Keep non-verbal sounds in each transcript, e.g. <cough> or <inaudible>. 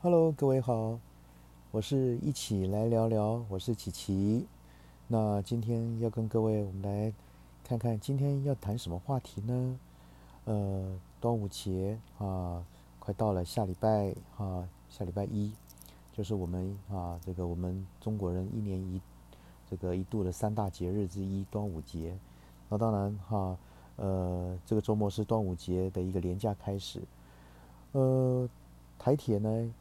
Hello，各位好，我是一起来聊聊，我是琪琪。那今天要跟各位，我们来看看今天要谈什么话题呢？呃，端午节啊，快到了，下礼拜啊，下礼拜一就是我们啊，这个我们中国人一年一这个一度的三大节日之一——端午节。那当然哈，呃，这个周末是端午节的一个连假开始。呃，台铁呢？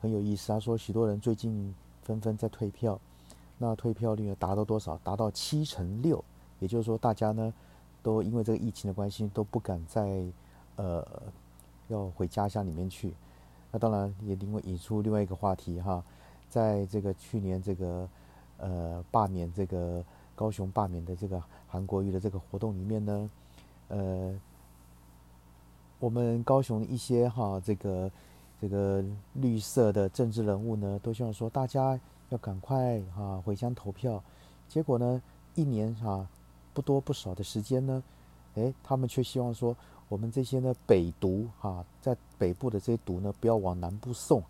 很有意思，他说许多人最近纷纷在退票，那退票率呢达到多少？达到七成六，也就是说大家呢都因为这个疫情的关系都不敢再呃要回家乡里面去。那当然也因为引出另外一个话题哈，在这个去年这个呃罢免这个高雄罢免的这个韩国瑜的这个活动里面呢，呃，我们高雄一些哈这个。这个绿色的政治人物呢，都希望说大家要赶快哈回乡投票。结果呢，一年哈不多不少的时间呢，诶，他们却希望说我们这些呢北毒哈，在北部的这些毒呢不要往南部送。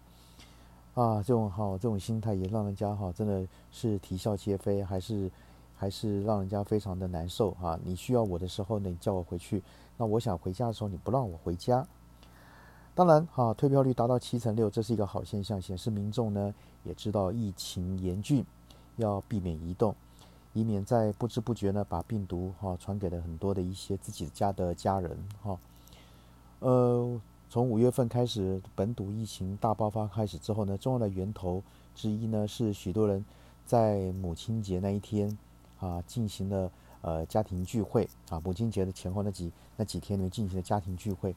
啊，这种哈这种心态也让人家哈真的是啼笑皆非，还是还是让人家非常的难受啊！你需要我的时候呢，你叫我回去；那我想回家的时候，你不让我回家。当然，哈，退票率达到七成六，这是一个好现象，显示民众呢也知道疫情严峻，要避免移动，以免在不知不觉呢把病毒哈传给了很多的一些自己家的家人哈。呃，从五月份开始，本土疫情大爆发开始之后呢，重要的源头之一呢是许多人在母亲节那一天啊进行了呃家庭聚会啊，母亲节的前后那几那几天里面进行了家庭聚会。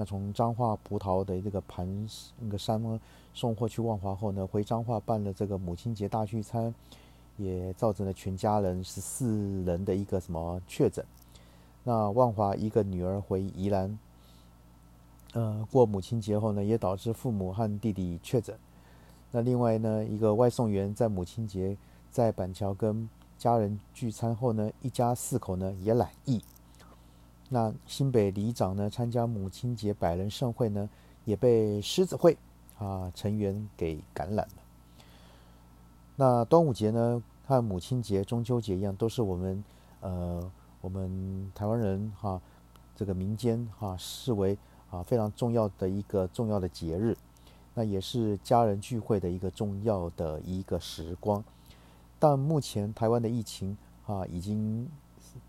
那从彰化葡萄的这个盘那个山呢送货去万华后呢，回彰化办了这个母亲节大聚餐，也造成了全家人十四人的一个什么确诊。那万华一个女儿回宜兰，呃，过母亲节后呢，也导致父母和弟弟确诊。那另外呢，一个外送员在母亲节在板桥跟家人聚餐后呢，一家四口呢也染疫。那新北里长呢，参加母亲节百人盛会呢，也被狮子会啊成员给感染了。那端午节呢，和母亲节、中秋节一样，都是我们呃我们台湾人哈这个民间哈视为啊非常重要的一个重要的节日，那也是家人聚会的一个重要的一个时光。但目前台湾的疫情啊，已经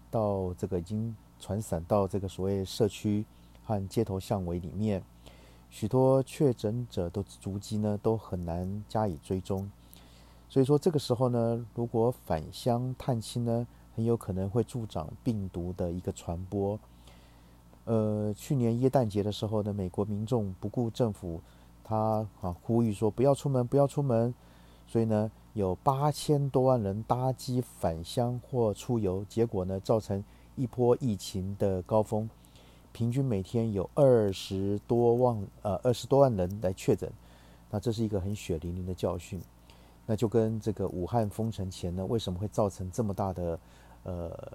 到这个已经。传散到这个所谓社区和街头巷尾里面，许多确诊者的足迹呢都很难加以追踪。所以说这个时候呢，如果返乡探亲呢，很有可能会助长病毒的一个传播。呃，去年耶诞节的时候呢，美国民众不顾政府他啊呼吁说不要出门，不要出门，所以呢有八千多万人搭机返乡或出游，结果呢造成。一波疫情的高峰，平均每天有二十多万呃二十多万人来确诊，那这是一个很血淋淋的教训。那就跟这个武汉封城前呢，为什么会造成这么大的呃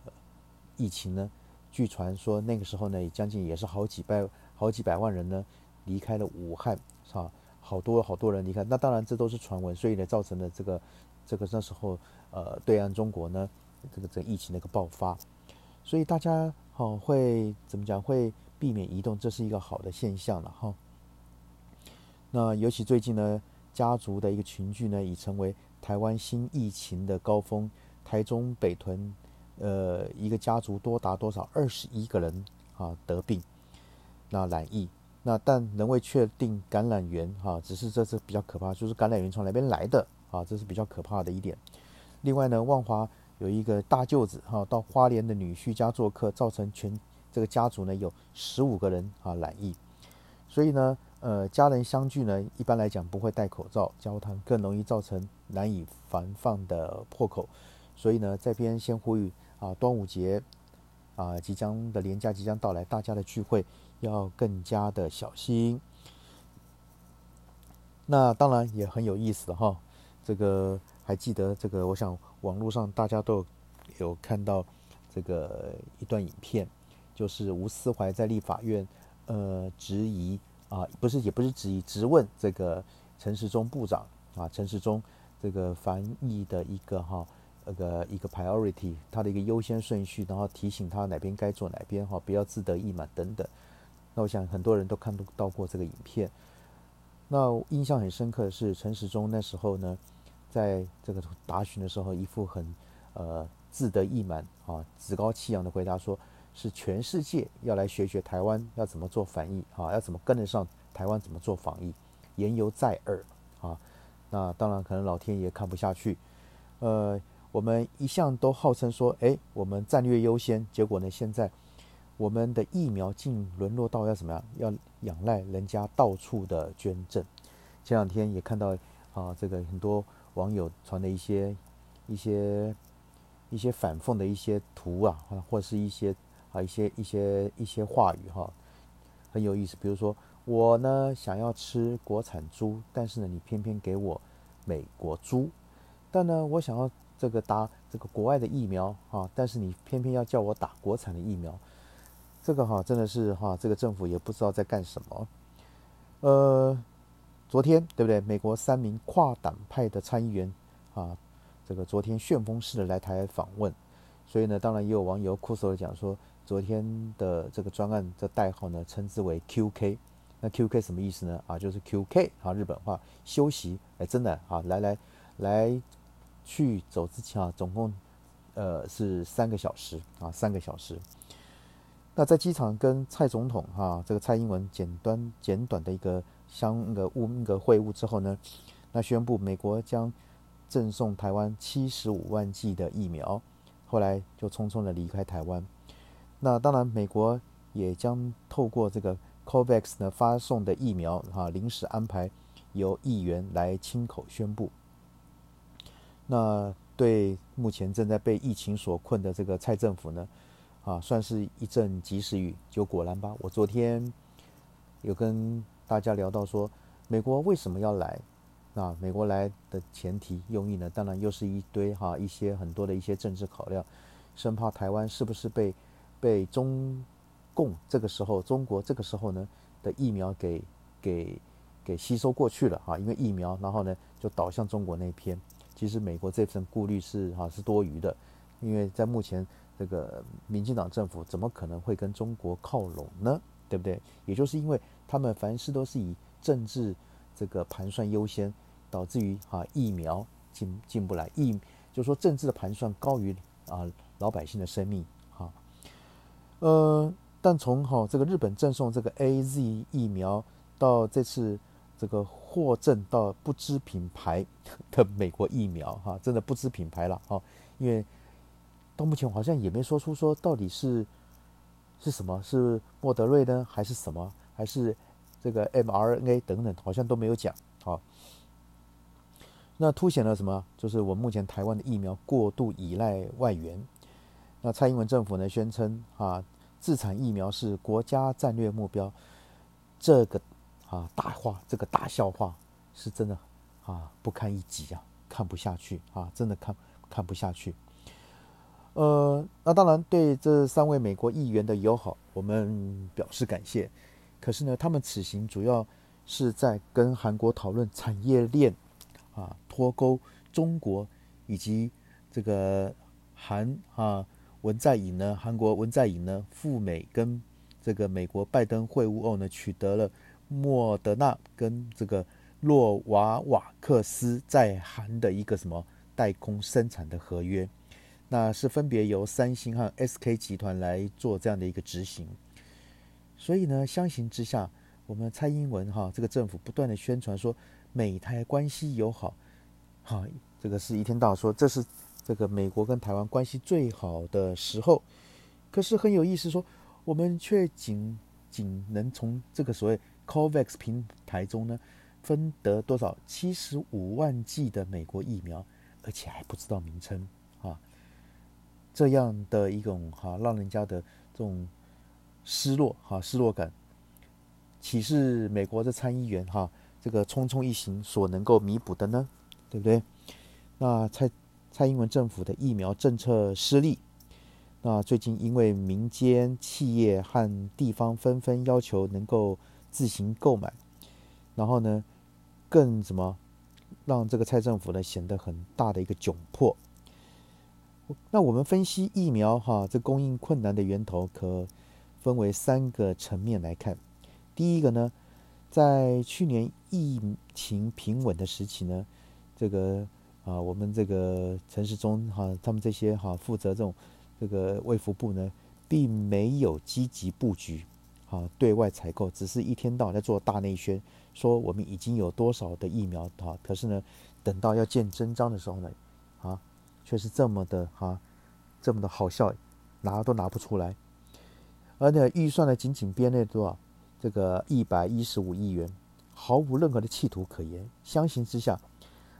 疫情呢？据传说那个时候呢，也将近也是好几百好几百万人呢离开了武汉，是吧？好多好多人离开。那当然这都是传闻，所以呢造成了这个这个那时候呃对岸中国呢这个这疫情的一个爆发。所以大家好会怎么讲？会避免移动，这是一个好的现象了哈。那尤其最近呢，家族的一个群聚呢，已成为台湾新疫情的高峰。台中北屯，呃，一个家族多达多少？二十一个人啊得病，那染疫，那但仍未确定感染源哈，只是这是比较可怕，就是感染源从哪边来的啊？这是比较可怕的一点。另外呢，万华。有一个大舅子哈到花莲的女婿家做客，造成全这个家族呢有十五个人啊染疫，所以呢呃家人相聚呢一般来讲不会戴口罩交谈，更容易造成难以防范的破口，所以呢这边先呼吁啊端午节啊即将的年假即将到来，大家的聚会要更加的小心。那当然也很有意思哈，这个还记得这个我想。网络上大家都有看到这个一段影片，就是吴思怀在立法院呃质疑啊，不是也不是质疑，直问这个陈时中部长啊，陈时中这个防疫的一个哈那个一个 priority，他的一个优先顺序，然后提醒他哪边该做哪边哈，不要自得意满等等。那我想很多人都看到过这个影片。那印象很深刻的是陈时中那时候呢，在这个答询的时候，一副很呃自得意满啊，趾高气扬的回答说。是全世界要来学学台湾要怎么做防疫啊，要怎么跟得上台湾怎么做防疫，言犹在耳啊。那当然可能老天爷看不下去，呃，我们一向都号称说，哎，我们战略优先，结果呢，现在我们的疫苗竟沦落到要怎么样，要仰赖人家到处的捐赠。前两天也看到啊，这个很多网友传的一些一些一些反讽的一些图啊，或是一些。啊，一些一些一些话语哈，很有意思。比如说，我呢想要吃国产猪，但是呢你偏偏给我美国猪；但呢我想要这个打这个国外的疫苗啊，但是你偏偏要叫我打国产的疫苗。这个哈真的是哈，这个政府也不知道在干什么。呃，昨天对不对？美国三名跨党派的参议员啊，这个昨天旋风式的来台访问，所以呢，当然也有网友酷手的讲说。昨天的这个专案的代号呢，称之为 QK。那 QK 什么意思呢？啊，就是 QK 啊，日本话休息。哎，真的啊，来来来去走之前啊，总共呃是三个小时啊，三个小时。那在机场跟蔡总统哈，这个蔡英文简短简短的一个相那个物那个会晤之后呢，那宣布美国将赠送台湾七十五万剂的疫苗，后来就匆匆的离开台湾。那当然，美国也将透过这个 COVAX 呢发送的疫苗，哈，临时安排由议员来亲口宣布。那对目前正在被疫情所困的这个蔡政府呢，啊，算是一阵及时雨。就果然吧，我昨天有跟大家聊到说，美国为什么要来？那美国来的前提用意呢，当然又是一堆哈一些很多的一些政治考量，生怕台湾是不是被。被中共这个时候，中国这个时候呢的疫苗给给给吸收过去了啊，因为疫苗，然后呢就倒向中国那边。其实美国这份顾虑是哈是多余的，因为在目前这个民进党政府怎么可能会跟中国靠拢呢？对不对？也就是因为他们凡事都是以政治这个盘算优先，导致于哈疫苗进进不来，疫就是说政治的盘算高于啊老百姓的生命哈。呃，但从哈这个日本赠送这个 A Z 疫苗到这次这个获赠到不知品牌 <laughs> 的美国疫苗哈，真的不知品牌了哈，因为到目前我好像也没说出说到底是是什么，是莫德瑞呢，还是什么，还是这个 m R N A 等等，好像都没有讲啊。那凸显了什么？就是我目前台湾的疫苗过度依赖外援。那蔡英文政府呢，宣称啊。自产疫苗是国家战略目标，这个啊大话，这个大笑话是真的啊不堪一击啊，看不下去啊，真的看看不下去。呃，那当然对这三位美国议员的友好，我们表示感谢。可是呢，他们此行主要是在跟韩国讨论产业链啊脱钩中国以及这个韩啊。文在寅呢？韩国文在寅呢？赴美跟这个美国拜登会晤后呢，取得了莫德纳跟这个洛瓦瓦克斯在韩的一个什么代工生产的合约，那是分别由三星和 SK 集团来做这样的一个执行。所以呢，相形之下，我们蔡英文哈这个政府不断的宣传说美台关系友好，哈，这个是一天到晚说这是。这个美国跟台湾关系最好的时候，可是很有意思，说我们却仅仅能从这个所谓 COVAX 平台中呢，分得多少七十五万剂的美国疫苗，而且还不知道名称，这样的一种哈，让人家的这种失落哈，失落感，岂是美国的参议员哈这个匆匆一行所能够弥补的呢？对不对？那蔡。蔡英文政府的疫苗政策失利，那最近因为民间企业和地方纷纷要求能够自行购买，然后呢，更怎么让这个蔡政府呢显得很大的一个窘迫。那我们分析疫苗哈，这供应困难的源头可分为三个层面来看。第一个呢，在去年疫情平稳的时期呢，这个啊，我们这个城市中哈，他们这些哈负责这种这个卫福部呢，并没有积极布局啊对外采购，只是一天到晚在做大内宣，说我们已经有多少的疫苗啊，可是呢，等到要见真章的时候呢，啊。却是这么的哈，这么的好笑，拿都拿不出来，而且预算呢仅仅编列多少？这个一百一十五亿元，毫无任何的企图可言。相形之下，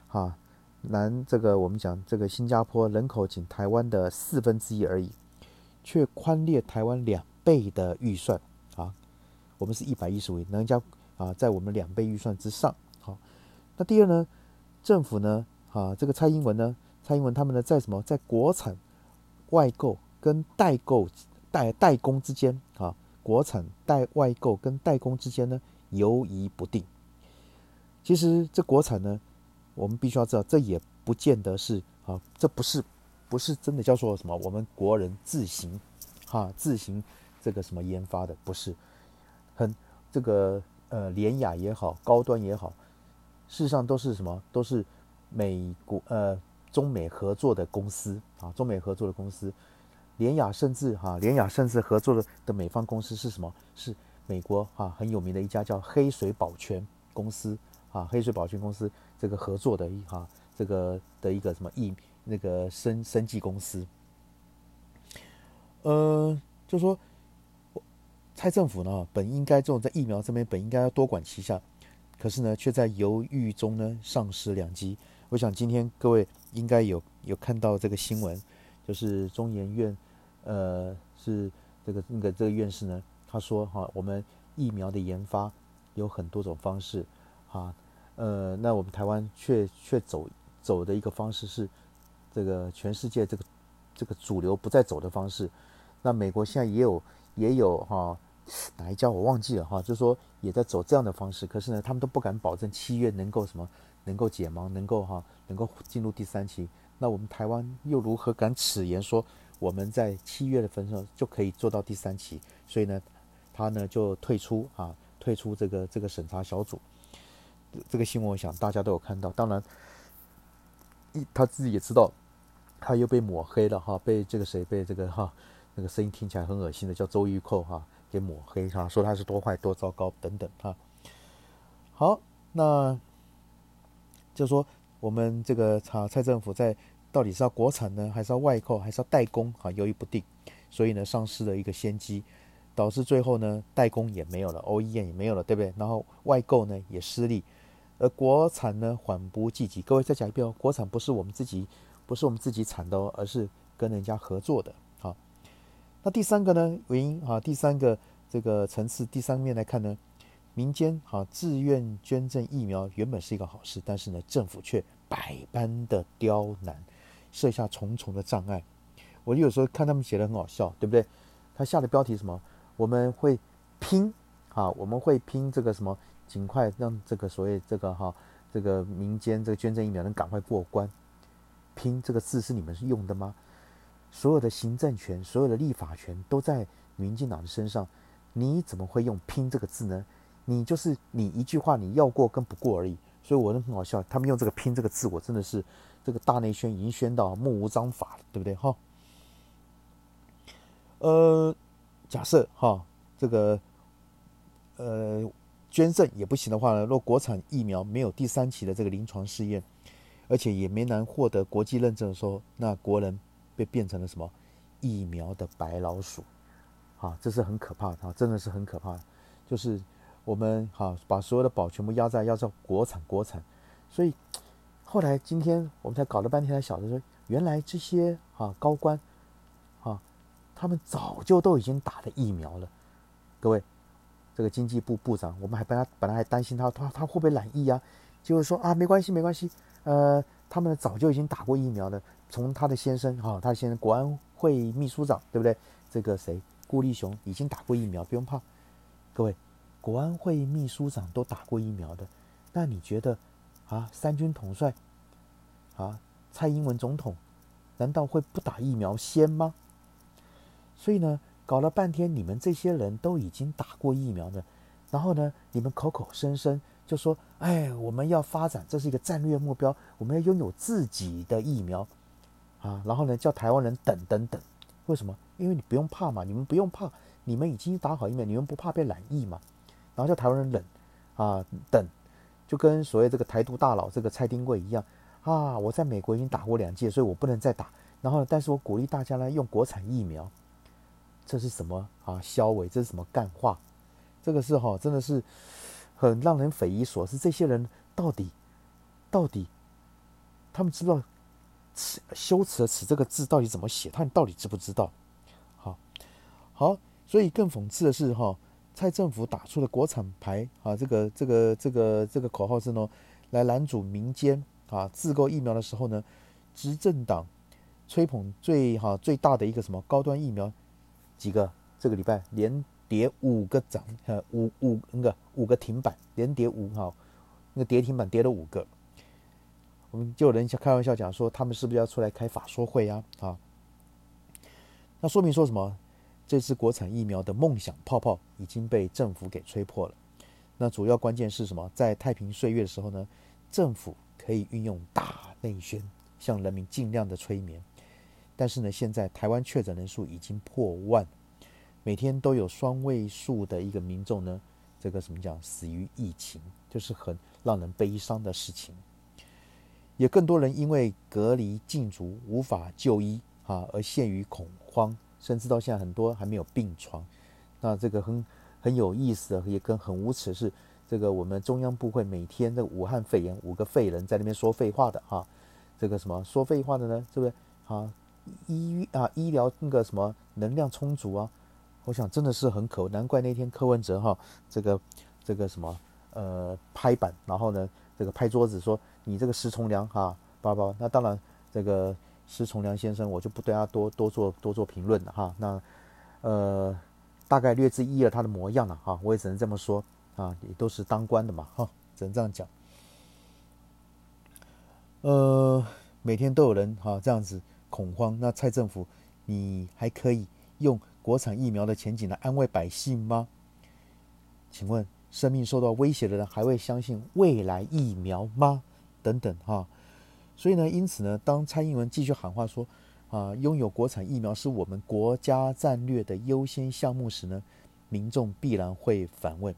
哈，南这个我们讲这个新加坡人口仅台湾的四分之一而已，却宽列台湾两倍的预算啊！我们是一百一十五亿，人家啊在我们两倍预算之上。好，那第二呢，政府呢啊这个蔡英文呢？蔡英文他们呢，在什么在国产外购跟代购代代工之间啊，国产代外购跟代工之间呢，犹疑不定。其实这国产呢，我们必须要知道，这也不见得是啊，这不是不是真的叫做什么，我们国人自行哈自行这个什么研发的，不是很这个呃廉雅也好，高端也好，事实上都是什么，都是美国呃。中美合作的公司啊，中美合作的公司，联雅甚至哈，联雅甚至合作的的美方公司是什么？是美国哈很有名的一家叫黑水保全公司啊，黑水保全公司这个合作的一哈这个的一个什么疫那个生生技公司，呃，就说蔡政府呢，本应该这种在疫苗这边本应该要多管齐下，可是呢，却在犹豫中呢丧失良机。我想今天各位应该有有看到这个新闻，就是中研院，呃，是这个那个这个院士呢，他说哈，我们疫苗的研发有很多种方式，哈，呃，那我们台湾却却走走的一个方式是这个全世界这个这个主流不再走的方式，那美国现在也有也有哈哪一家我忘记了哈，就说也在走这样的方式，可是呢，他们都不敢保证七月能够什么。能够解盲，能够哈，能够进入第三期，那我们台湾又如何敢此言说我们在七月的份上就可以做到第三期？所以呢，他呢就退出啊，退出这个这个审查小组。这个新闻我想大家都有看到，当然，一他自己也知道，他又被抹黑了哈，被这个谁被这个哈那个声音听起来很恶心的叫周玉蔻哈给抹黑哈，说他是多坏多糟糕等等哈。好，那。就是说，我们这个查蔡政府在到底是要国产呢，还是要外购，还是要代工啊？犹豫不定，所以呢，丧失了一个先机，导致最后呢，代工也没有了，OEM 也没有了，对不对？然后外购呢也失利，而国产呢缓不济急。各位再讲一遍哦，国产不是我们自己，不是我们自己产的哦，而是跟人家合作的。好，那第三个呢原因啊，第三个这个层次，第三面来看呢？民间哈自愿捐赠疫苗原本是一个好事，但是呢，政府却百般的刁难，设下重重的障碍。我有时候看他们写的很好笑，对不对？他下的标题什么？我们会拼啊，我们会拼这个什么，尽快让这个所谓这个哈这个民间这个捐赠疫苗能赶快过关。拼这个字是你们用的吗？所有的行政权、所有的立法权都在民进党的身上，你怎么会用拼这个字呢？你就是你一句话，你要过跟不过而已，所以我都很好笑。他们用这个拼这个字，我真的是这个大内宣已经宣到目无章法了，对不对？哈，呃，假设哈这个呃捐赠也不行的话呢，若国产疫苗没有第三期的这个临床试验，而且也没能获得国际认证的时候，那国人被变成了什么疫苗的白老鼠？啊，这是很可怕的，真的是很可怕，就是。我们哈把所有的宝全部压在要叫国产国产，所以后来今天我们才搞了半天才晓得说，原来这些哈高官，哈他们早就都已经打了疫苗了。各位，这个经济部部长，我们还本来本来还担心他他他会不会染疫啊？就是说啊没关系没关系，呃他们早就已经打过疫苗了。从他的先生哈，他的先生国安会秘书长对不对？这个谁顾立雄已经打过疫苗，不用怕。各位。国安会秘书长都打过疫苗的，那你觉得啊，三军统帅啊，蔡英文总统难道会不打疫苗先吗？所以呢，搞了半天，你们这些人都已经打过疫苗的，然后呢，你们口口声声就说，哎，我们要发展，这是一个战略目标，我们要拥有自己的疫苗啊，然后呢，叫台湾人等等等，为什么？因为你不用怕嘛，你们不用怕，你们已经打好疫苗，你们不怕被染疫嘛，然后叫台湾人忍啊等，就跟所谓这个台独大佬这个蔡丁贵一样啊，我在美国已经打过两届，所以我不能再打，然后但是我鼓励大家呢用国产疫苗。这是什么啊？消委，这是什么干话？这个是哈，真的是很让人匪夷所思。这些人到底到底，他们知道“耻”羞耻的“耻”这个字到底怎么写？他们到底知不知道？好，好，所以更讽刺的是哈，蔡政府打出了国产牌啊，这个这个这个这个口号是呢，来拦阻民间啊自购疫苗的时候呢，执政党吹捧最哈最大的一个什么高端疫苗。几个这个礼拜连跌五个涨，呃五五那个五个停板，连跌五哈，那个跌停板跌了五个，我们就有人开玩笑讲说，他们是不是要出来开法说会啊？啊，那说明说什么？这次国产疫苗的梦想泡泡已经被政府给吹破了。那主要关键是什么？在太平岁月的时候呢，政府可以运用大内宣，向人民尽量的催眠。但是呢，现在台湾确诊人数已经破万，每天都有双位数的一个民众呢，这个什么讲死于疫情，就是很让人悲伤的事情。也更多人因为隔离禁足无法就医啊，而陷于恐慌，甚至到现在很多还没有病床。那这个很很有意思的，也跟很无耻是，这个我们中央部会每天的武汉肺炎五个废人在那边说废话的哈，这个什么说废话的呢？是不是啊？医啊，医疗那个什么能量充足啊，我想真的是很可，难怪那天柯文哲哈，这个这个什么呃拍板，然后呢？这个拍桌子说你这个石崇良哈，爸爸，那当然这个石崇良先生我就不对他多多做多做评论了哈，那呃大概略知一二他的模样了哈，我也只能这么说啊，也都是当官的嘛哈，只能这样讲，呃每天都有人哈这样子。恐慌，那蔡政府，你还可以用国产疫苗的前景来安慰百姓吗？请问，生命受到威胁的人还会相信未来疫苗吗？等等哈，所以呢，因此呢，当蔡英文继续喊话说啊，拥有国产疫苗是我们国家战略的优先项目时呢，民众必然会反问：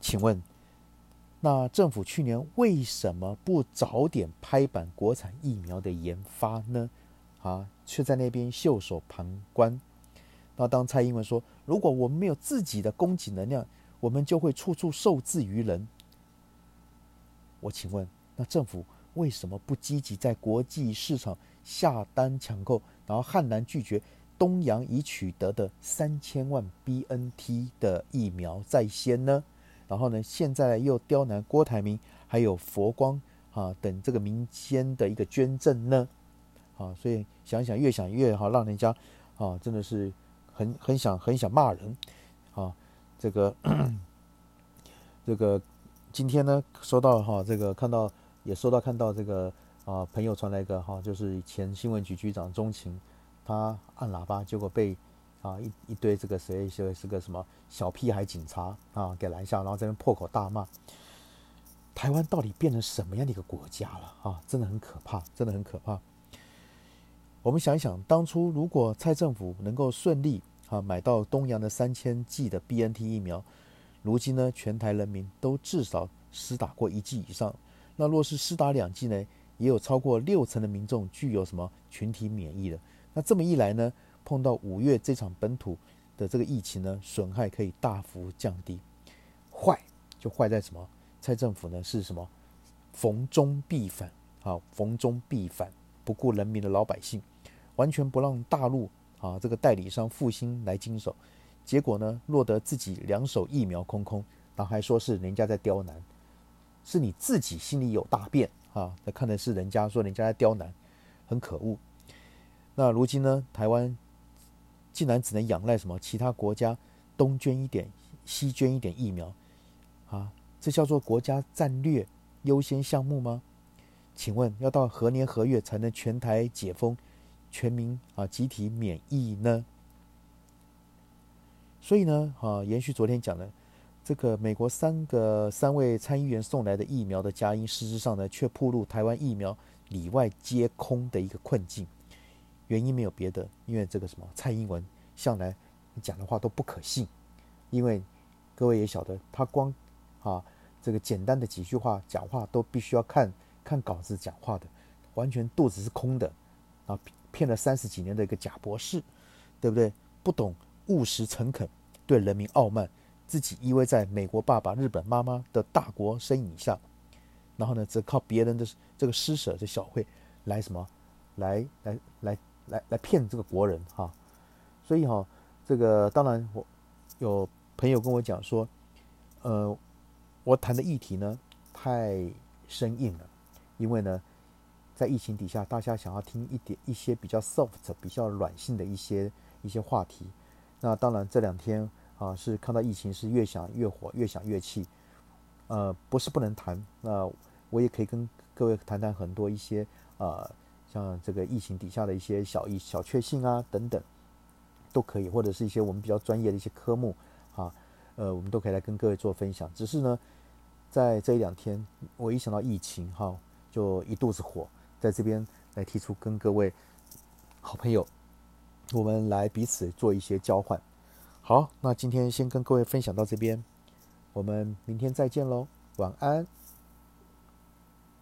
请问，那政府去年为什么不早点拍板国产疫苗的研发呢？啊，却在那边袖手旁观。那当蔡英文说：“如果我们没有自己的供给能量，我们就会处处受制于人。”我请问，那政府为什么不积极在国际市场下单抢购，然后悍然拒绝东洋已取得的三千万 BNT 的疫苗在先呢？然后呢，现在又刁难郭台铭还有佛光啊等这个民间的一个捐赠呢？啊，所以想想越想越哈，让人家啊，真的是很很想很想骂人啊。这个 <coughs> 这个今天呢，收到哈，这个看到也收到看到这个啊，朋友传来一个哈，就是前新闻局局长钟情，他按喇叭，结果被啊一一堆这个谁谁是个什么小屁孩警察啊给拦下，然后在那破口大骂。台湾到底变成什么样的一个国家了啊？真的很可怕，真的很可怕。我们想一想，当初如果蔡政府能够顺利啊买到东洋的三千剂的 BNT 疫苗，如今呢全台人民都至少施打过一剂以上。那若是施打两剂呢，也有超过六成的民众具有什么群体免疫的。那这么一来呢，碰到五月这场本土的这个疫情呢，损害可以大幅降低。坏就坏在什么？蔡政府呢是什么？逢中必反啊，逢中必反。不顾人民的老百姓，完全不让大陆啊这个代理商复兴来经手，结果呢落得自己两手疫苗空空，然后还说是人家在刁难，是你自己心里有大便啊？那看的是人家说人家在刁难，很可恶。那如今呢，台湾竟然只能仰赖什么其他国家东捐一点，西捐一点疫苗啊？这叫做国家战略优先项目吗？请问要到何年何月才能全台解封、全民啊集体免疫呢？所以呢，啊，延续昨天讲的，这个美国三个三位参议员送来的疫苗的佳音，事实上呢，却暴露台湾疫苗里外皆空的一个困境。原因没有别的，因为这个什么蔡英文向来讲的话都不可信，因为各位也晓得，他光啊这个简单的几句话讲话都必须要看看稿子讲话的，完全肚子是空的啊，骗了三十几年的一个假博士，对不对？不懂务实诚恳，对人民傲慢，自己依偎在美国爸爸、日本妈妈的大国身影下，然后呢，只靠别人的这个施舍的小惠来什么，来来来。来来骗这个国人哈，所以哈，这个当然我有朋友跟我讲说，呃，我谈的议题呢太生硬了，因为呢，在疫情底下，大家想要听一点一些比较 soft、比较软性的一些一些话题。那当然这两天啊，是看到疫情是越想越火，越想越气。呃，不是不能谈，那我也可以跟各位谈谈很多一些啊。像这个疫情底下的一些小一小确幸啊等等，都可以，或者是一些我们比较专业的一些科目啊，呃，我们都可以来跟各位做分享。只是呢，在这一两天，我一想到疫情哈，就一肚子火，在这边来提出跟各位好朋友，我们来彼此做一些交换。好，那今天先跟各位分享到这边，我们明天再见喽，晚安。